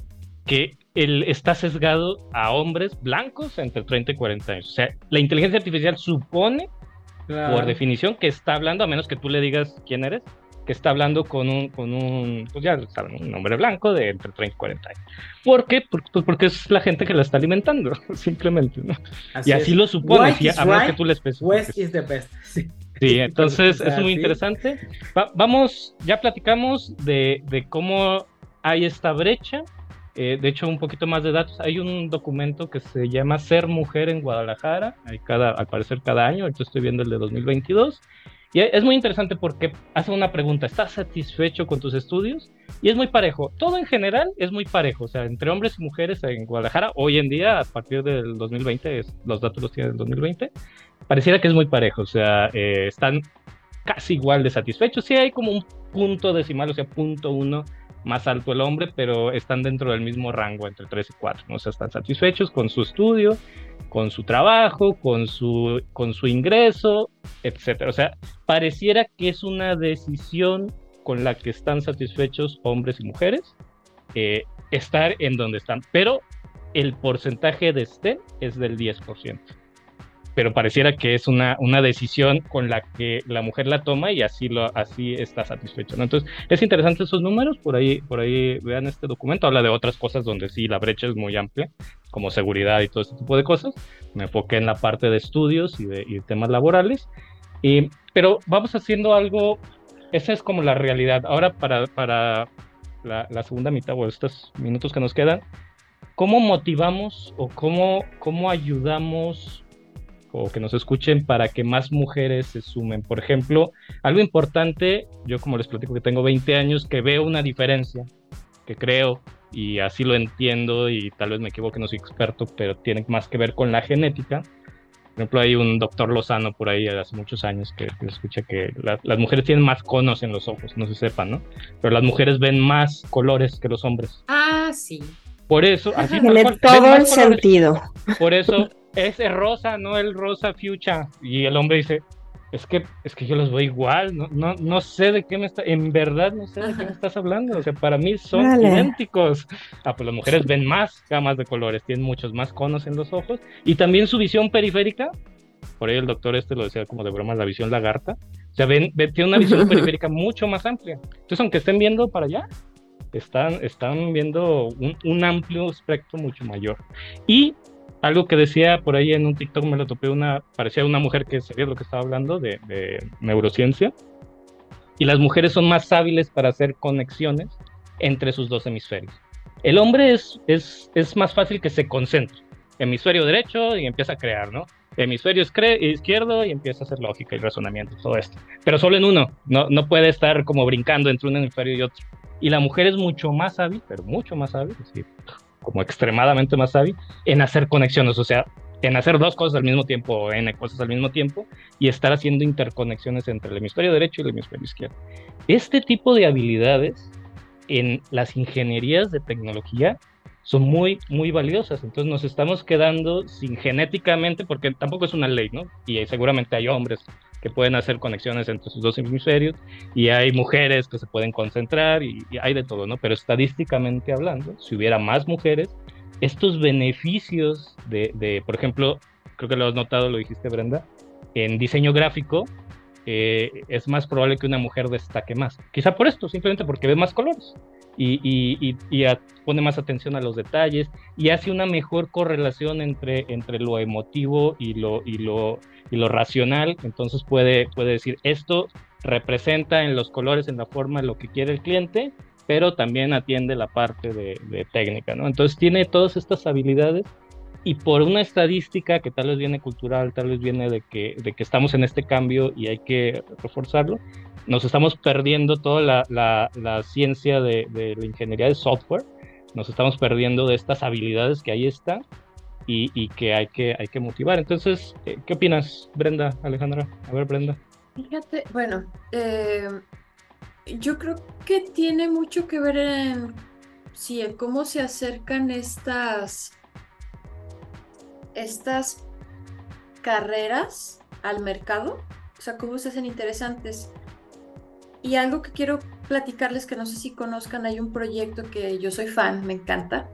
que él está sesgado a hombres blancos entre 30 y 40 años. O sea, la inteligencia artificial supone, por definición, que está hablando, a menos que tú le digas quién eres, que está hablando con un, con un, pues ya saben, un hombre blanco de entre 30 y 40 años. ¿Por qué? Pues porque es la gente que la está alimentando, simplemente, ¿no? y así lo supone, si, a que tú le
West is the best.
Sí. Sí, entonces es muy interesante. vamos, ya platicamos de, de, cómo hay esta brecha. Eh, de hecho, un poquito más de datos. Hay un documento que se llama Ser Mujer en Guadalajara. Hay cada, al parecer cada año. Ahorita estoy viendo el de 2022. Y es muy interesante porque hace una pregunta, ¿estás satisfecho con tus estudios? Y es muy parejo. Todo en general es muy parejo. O sea, entre hombres y mujeres en Guadalajara, hoy en día, a partir del 2020, los datos los tienen del 2020, pareciera que es muy parejo. O sea, eh, están casi igual de satisfechos. Sí hay como un punto decimal, o sea, punto uno más alto el hombre, pero están dentro del mismo rango, entre 3 y 4. ¿no? O sea, están satisfechos con su estudio, con su trabajo, con su, con su ingreso, etc. O sea, pareciera que es una decisión con la que están satisfechos hombres y mujeres eh, estar en donde están, pero el porcentaje de estén es del 10% pero pareciera que es una, una decisión con la que la mujer la toma y así, lo, así está satisfecho. ¿no? Entonces, es interesante esos números, por ahí, por ahí vean este documento, habla de otras cosas donde sí la brecha es muy amplia, como seguridad y todo este tipo de cosas. Me enfoqué en la parte de estudios y de, temas laborales, y, pero vamos haciendo algo, esa es como la realidad. Ahora para, para la, la segunda mitad o estos minutos que nos quedan, ¿cómo motivamos o cómo, cómo ayudamos o que nos escuchen para que más mujeres se sumen. Por ejemplo, algo importante, yo como les platico que tengo 20 años, que veo una diferencia, que creo, y así lo entiendo, y tal vez me equivoque, no soy experto, pero tiene más que ver con la genética. Por ejemplo, hay un doctor Lozano por ahí hace muchos años que, escucha que las mujeres tienen más conos en los ojos, no se sepan, ¿no? Pero las mujeres ven más colores que los hombres.
Ah, sí.
Por eso, así
tiene todo el sentido.
Por eso ese rosa, no el rosa fuchsia. Y el hombre dice, es que, es que yo los veo igual, no, no, no sé de qué me está, en verdad no sé de qué me estás hablando, o sea, para mí son idénticos. Ah, pues las mujeres ven más gamas de colores, tienen muchos más conos en los ojos, y también su visión periférica, por ahí el doctor este lo decía como de broma, la visión lagarta, o sea, ven, tiene una visión periférica mucho más amplia. Entonces, aunque estén viendo para allá, están, están viendo un, un amplio espectro mucho mayor. Y algo que decía por ahí en un TikTok, me lo topé una, parecía una mujer que sabía lo que estaba hablando de, neurociencia. Y las mujeres son más hábiles para hacer conexiones entre sus dos hemisferios. El hombre es, es, es más fácil que se concentre. Hemisferio derecho y empieza a crear, ¿no? Hemisferio izquierdo y empieza a hacer lógica y razonamiento, todo esto. Pero solo en uno, no, no puede estar como brincando entre un hemisferio y otro. Y la mujer es mucho más hábil, pero mucho más hábil, es como extremadamente más hábil en hacer conexiones, o sea, en hacer dos cosas al mismo tiempo n cosas al mismo tiempo y estar haciendo interconexiones entre el hemisferio derecho y el hemisferio izquierdo. Este tipo de habilidades en las ingenierías de tecnología son muy, muy valiosas. Entonces nos estamos quedando sin genéticamente, porque tampoco es una ley, ¿no? Y seguramente hay hombres que pueden hacer conexiones entre sus dos hemisferios y hay mujeres que se pueden concentrar y, hay de todo, ¿no? Pero estadísticamente hablando, si hubiera más mujeres, estos beneficios de, de por ejemplo, creo que lo has notado, lo dijiste Brenda, en diseño gráfico, eh, es más probable que una mujer destaque más. Quizá por esto, simplemente porque ve más colores y, y, y, pone más atención a los detalles y hace una mejor correlación entre, entre lo emotivo y lo, y lo, y lo racional. Entonces puede, puede decir, esto representa en los colores, en la forma, lo que quiere el cliente, pero también atiende la parte de, técnica, ¿no? Entonces tiene todas estas habilidades y por una estadística que tal vez viene cultural, tal vez viene de que, de que estamos en este cambio y hay que reforzarlo, nos estamos perdiendo toda la, la, ciencia de, de, la ingeniería de software, nos estamos perdiendo de estas habilidades que ahí están y, y que, hay que hay que motivar. Entonces, eh, ¿qué opinas, Brenda, Alejandra? A ver, Brenda.
Fíjate, bueno, eh, yo creo que tiene mucho que ver en, sí, en cómo se acercan estas estas carreras al mercado, o sea, cómo se hacen interesantes. Y algo que quiero platicarles que no sé si conozcan, hay un proyecto que yo soy fan, me encanta,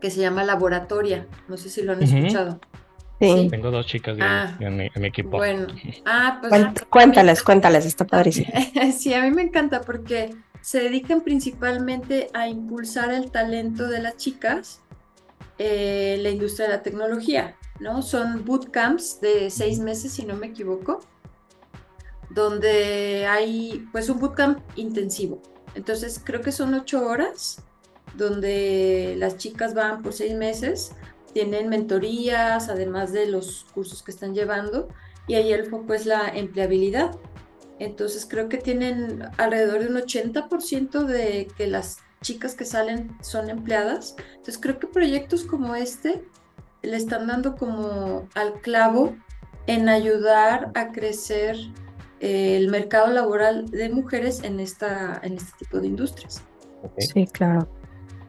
que se llama Laboratoria. No sé si lo han escuchado.
Sí. Tengo dos chicas ah, en, mi, equipo.
Bueno, ah, pues, cuéntales, cuéntales, está padrísimo.
sí, a mí me encanta porque se dedican principalmente a impulsar el talento de las chicas eh, la industria de la tecnología, ¿no? Son bootcamps de seis meses, si no me equivoco, donde hay pues un bootcamp intensivo. Entonces creo que son ocho horas donde las chicas van por seis meses, tienen mentorías, además de los cursos que están llevando, y ahí el foco es la empleabilidad. Entonces creo que tienen alrededor de un 80% de que las chicas que salen son empleadas. Entonces creo que proyectos como este le están dando como al clavo en ayudar a crecer el mercado laboral de mujeres en, esta, en este tipo de industrias.
Sí, claro.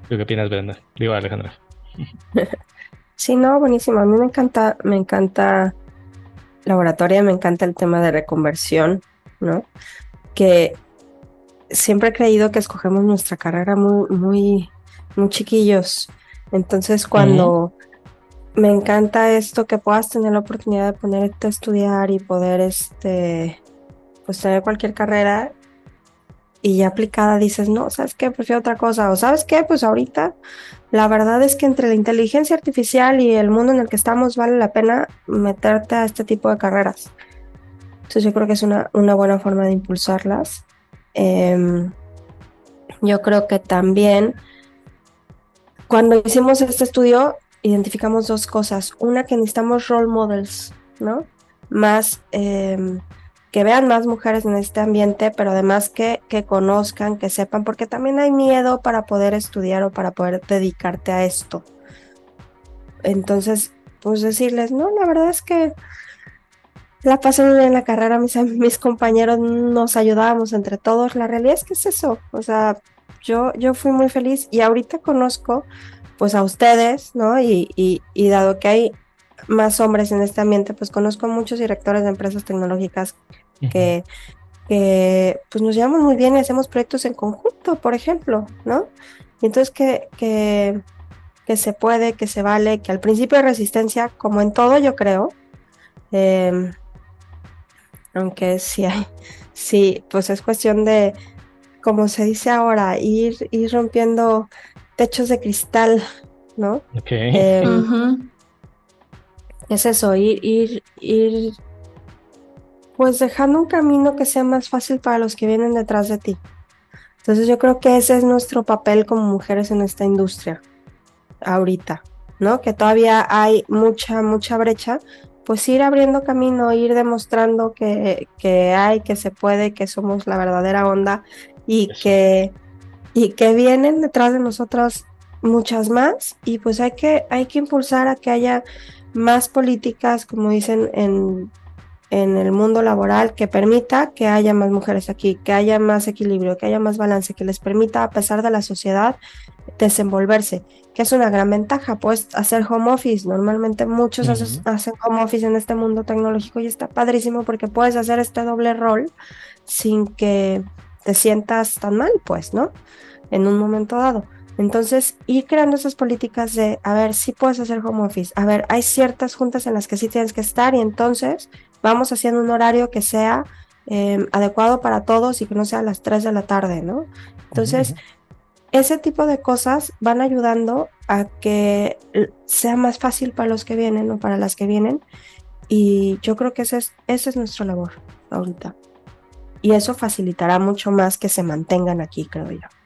qué opinas, Brenda? Digo, Alejandra.
sí, no, buenísimo. A mí me encanta, me encanta laboratorio, me encanta el tema de reconversión, ¿no? Que siempre he creído que escogemos nuestra carrera muy, muy, muy chiquillos. Entonces, cuando me encanta esto, que puedas tener la oportunidad de ponerte a estudiar y poder, este, pues tener cualquier carrera y ya aplicada dices, no, ¿sabes qué? Prefiero otra cosa. O ¿sabes qué? Pues ahorita la verdad es que entre la inteligencia artificial y el mundo en el que estamos vale la pena meterte a este tipo de carreras. Entonces yo creo que es una, una buena forma de impulsarlas. Em, yo creo que también cuando hicimos este estudio identificamos dos cosas. Una que necesitamos role models, ¿no? Más em, que vean más mujeres en este ambiente, pero además que, que conozcan, que sepan, porque también hay miedo para poder estudiar o para poder dedicarte a esto. Entonces, pues decirles, no, la verdad es que la pasé bien en la carrera, mis, mis compañeros nos ayudábamos entre todos. La realidad es que es eso, o sea, yo, yo fui muy feliz y ahorita conozco pues a ustedes, ¿no? Y, y, dado que hay más hombres en este ambiente, pues conozco muchos directores de empresas tecnológicas que, pues nos llevamos muy bien y hacemos proyectos en conjunto, por ejemplo, ¿no? Y entonces que, que, que se puede, que se vale, que al principio de resistencia, como en todo yo creo, em, aunque sí hay, sí, pues es cuestión de, como se dice ahora, ir, ir rompiendo techos de cristal, ¿no?
Ok.
Em, es eso, ir, ir, ir, pues dejando un camino que sea más fácil para los que vienen detrás de ti. Entonces yo creo que ese es nuestro papel como mujeres en esta industria, ahorita, ¿no? Que todavía hay mucha, mucha brecha, pues ir abriendo camino, ir demostrando que, que hay, que se puede, que somos la verdadera onda y que, y que vienen detrás de nosotras muchas más y pues hay que, hay que impulsar a que haya más políticas, como dicen en, en el mundo laboral, que permita que haya más mujeres aquí, que haya más equilibrio, que haya más balance, que les permita, a pesar de la sociedad, desenvolverse, que es una gran ventaja. Puedes hacer home office. Normalmente muchos hacen home office en este mundo tecnológico y está padrísimo porque puedes hacer este doble rol sin que te sientas tan mal, pues, ¿no? En un momento dado. Entonces, ir creando esas políticas de, a ver, sí puedes hacer home office, a ver, hay ciertas juntas en las que sí tienes que estar y entonces vamos haciendo un horario que sea em, adecuado para todos y que no sea a las 3 de la tarde, ¿no? Entonces, ese tipo de cosas van ayudando a que sea más fácil para los que vienen o para las que vienen y yo creo que ese es, ese es nuestro labor ahorita. Y eso facilitará mucho más que se mantengan aquí, creo yo.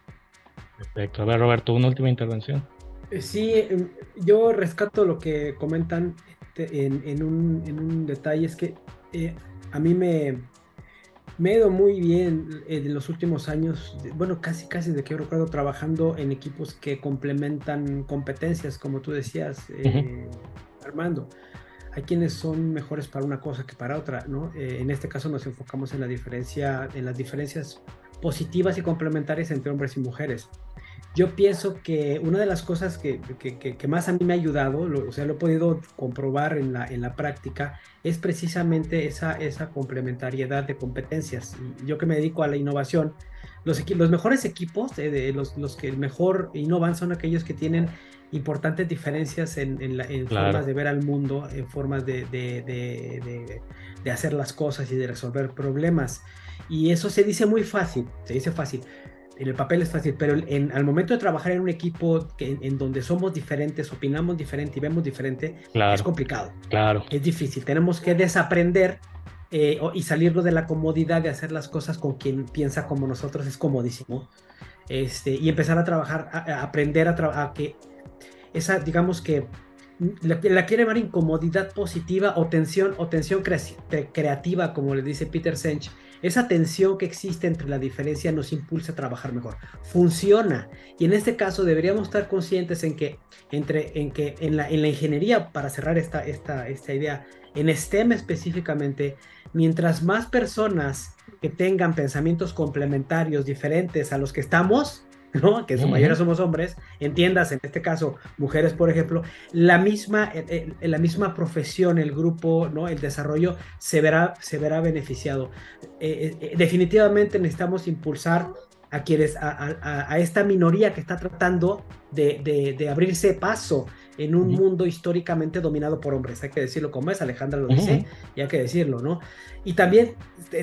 Perfecto. A ver, Roberto, una última intervención.
Eh, sí, em, yo rescato lo que comentan este, en, un, detalle, es que eh, a mí me, me ha ido muy bien en los últimos años, bueno, casi casi de que recuerdo trabajando en equipos que complementan competencias, como tú decías, eh, Armando. Hay quienes son mejores para una cosa que para otra, ¿no? en este caso nos enfocamos en la diferencia, en las diferencias positivas y complementarias entre hombres y mujeres yo pienso que una de las cosas que, más a mí me ha ayudado, o sea, lo he podido comprobar en la, en la práctica, es precisamente esa, esa complementariedad de competencias. yo que me dedico a la innovación, los, los mejores equipos, eh, de los, los, que mejor innovan son aquellos que tienen importantes diferencias en, en, formas de ver al mundo, en formas de, de, de hacer las cosas y de resolver problemas. Y eso se dice muy fácil, se dice fácil en el papel es fácil, pero en, al momento de trabajar en un equipo que, en, donde somos diferentes, opinamos diferente y vemos diferente, es complicado.
Claro.
Es difícil. Tenemos que desaprender eh, y salirnos de la comodidad de hacer las cosas con quien piensa como nosotros, es comodísimo. Este, y empezar a trabajar, a, aprender a, trabajar que esa, digamos que la, la, quiere llamar incomodidad positiva o tensión o tensión creativa, como le dice Peter Sench, esa tensión que existe entre la diferencia nos impulsa a trabajar mejor. Funciona. Y en este caso deberíamos estar conscientes en que, entre, en, que en, la, en la ingeniería, para cerrar esta, esta, esta idea, en STEM específicamente, mientras más personas que tengan pensamientos complementarios diferentes a los que estamos, ¿no? que en su mayoría somos hombres, entiendas, en este caso, mujeres, por ejemplo, la misma, eh, eh, la misma profesión, el grupo, ¿no? el desarrollo se verá, se verá beneficiado. Eh, definitivamente necesitamos impulsar a quienes, a, esta minoría que está tratando de, de abrirse paso en un mundo históricamente dominado por hombres. Hay que decirlo como es, Alejandra lo dice, y hay que decirlo, ¿no? Y también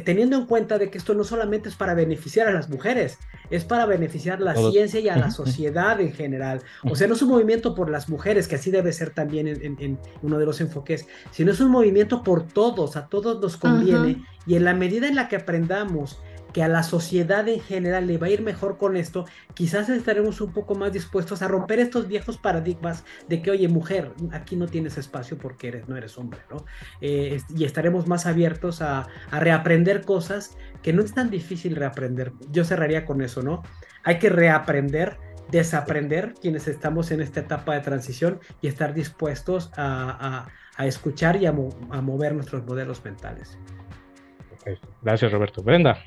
teniendo en cuenta de que esto no solamente es para beneficiar a las mujeres, es para beneficiar la ciencia y a la sociedad en general. O sea, no es un movimiento por las mujeres, que así debe ser también en, uno de los enfoques, sino es un movimiento por todos, a todos nos conviene, y en la medida en la que aprendamos que a la sociedad en general le va a ir mejor con esto, quizás estaremos un poco más dispuestos a romper estos viejos paradigmas de que, oye, mujer, aquí no tienes espacio porque eres, no eres hombre, ¿no? Eh, y estaremos más abiertos a, reaprender cosas que no es tan difícil reaprender. Yo cerraría con eso, ¿no? Hay que reaprender desaprender quienes estamos en esta etapa de transición y estar dispuestos a, escuchar y a, mover nuestros modelos mentales.
Gracias, Roberto. Brenda.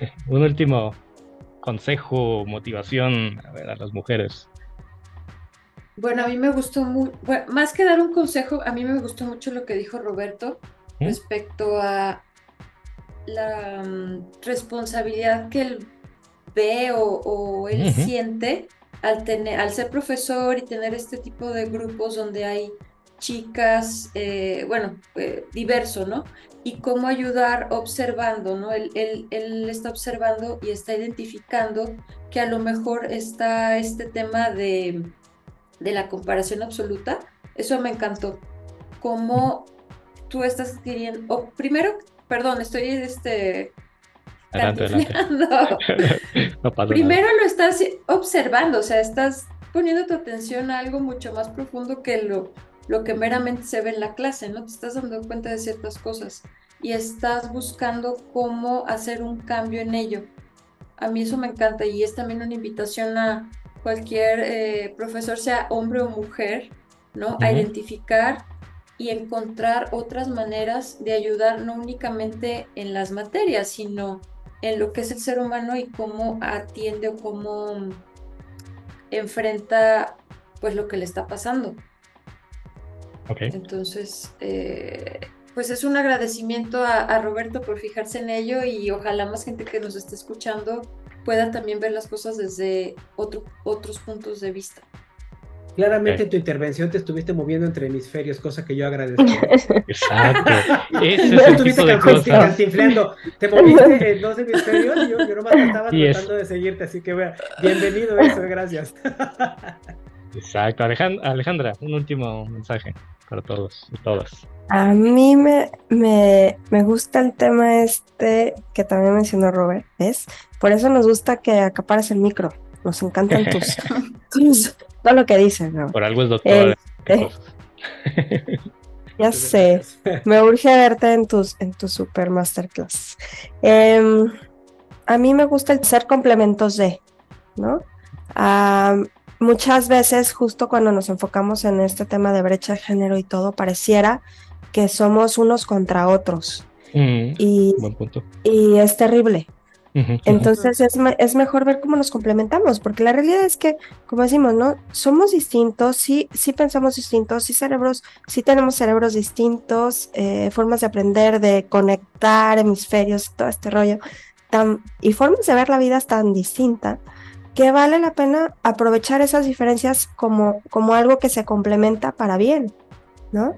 un último consejo, motivación a, las mujeres.
Bueno, a mí me gustó mucho, más que dar un consejo, a mí me gustó mucho lo que dijo Roberto ¿Mm? respecto a la mm, responsabilidad que él ve o, él siente al, tener, al ser profesor y tener este tipo de grupos donde hay chicas, eh, bueno, eh, diverso, ¿no? Y cómo ayudar observando, ¿no? Él, él, está observando y está identificando que a lo mejor está este tema de, de la comparación absoluta. Eso me encantó. Cómo tú estás queriendo, o primero, perdón, estoy este,
Adelante,
Primero lo estás observando, o sea, estás poniendo tu atención a algo mucho más profundo que lo, lo que meramente se ve en la clase, ¿no? Te estás dando cuenta de ciertas cosas y estás buscando cómo hacer un cambio en ello. A mí eso me encanta y es también una invitación a cualquier eh, profesor, sea hombre o mujer, ¿no? A identificar y encontrar otras maneras de ayudar no únicamente en las materias, sino en lo que es el ser humano y cómo atiende o cómo enfrenta pues lo que le está pasando. Entonces, eh, pues es un agradecimiento a, Roberto por fijarse en ello y ojalá más gente que nos esté escuchando pueda también ver las cosas desde otro, otros puntos de vista.
Claramente en tu intervención te estuviste moviendo entre hemisferios, cosa que yo agradezco.
Exacto. Ese es el tipo de cosas.
Te moviste en dos hemisferios y yo, yo nomás estaba tratando de seguirte, así que bienvenido eso, gracias.
Exacto. Alejandra, un último mensaje para todos y todas.
A mí me, me, me, gusta el tema este que también mencionó Robert, ¿ves? Por eso nos gusta que acapares el micro. Nos encantan tus, todo lo que dices, ¿no?
Por algo es doctor. Este,
ya sé. Me urge verte en tus, en tu super masterclass. Em, a mí me gusta el ser complementos de, ¿no? Muchas veces, justo cuando nos enfocamos en este tema de brecha de género y todo, pareciera que somos unos contra otros.
Mm,
y,
buen punto.
y es terrible, entonces es, es, mejor ver cómo nos complementamos, porque la realidad es que, como decimos, ¿no? Somos distintos, sí, sí pensamos distintos, sí cerebros, sí tenemos cerebros distintos, eh, formas de aprender, de conectar hemisferios, todo este rollo, tan, y formas de ver la vida tan distinta que vale la pena aprovechar esas diferencias como, como algo que se complementa para bien, ¿no?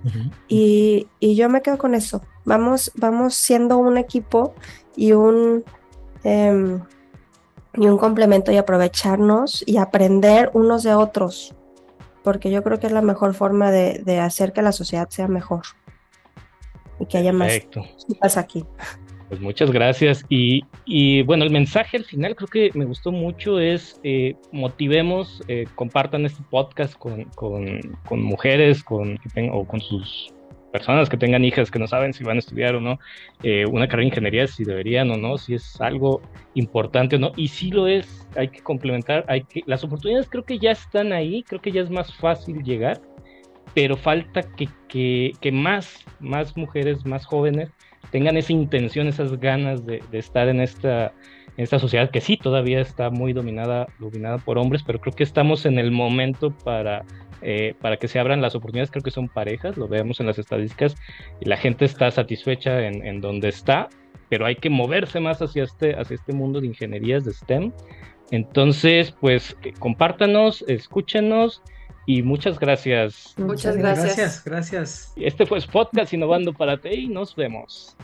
y, y yo me quedo con eso. Vamos, vamos siendo un equipo y un Em, y un complemento y aprovecharnos y aprender unos de otros, porque yo creo que es la mejor forma de, hacer que la sociedad sea mejor y que haya más chicas aquí.
Pues muchas gracias. Y, y, bueno, el mensaje al final creo que me gustó mucho es eh, motivemos, eh, compartan este podcast con, con, con mujeres con, o con sus personas que tengan hijas que no saben si van a estudiar o no eh, una carrera de ingeniería, si deberían o no, si es algo importante o no. Y si lo es, hay que complementar, hay que, las oportunidades creo que ya están ahí, creo que ya es más fácil llegar, pero falta que, que, que más, más mujeres, más jóvenes tengan esa intención, esas ganas de, de estar en esta, en esta sociedad que sí todavía está muy dominada, dominada por hombres, pero creo que estamos en el momento para eh, para que se abran las oportunidades, creo que son parejas, lo vemos en las estadísticas, y la gente está satisfecha en, donde está, pero hay que moverse más hacia este, hacia este mundo de ingenierías de STEM. Entonces, pues compártanos, escúchenos y muchas gracias.
Muchas gracias.
Gracias, gracias.
Este fue Podcast Innovando para ti y nos vemos.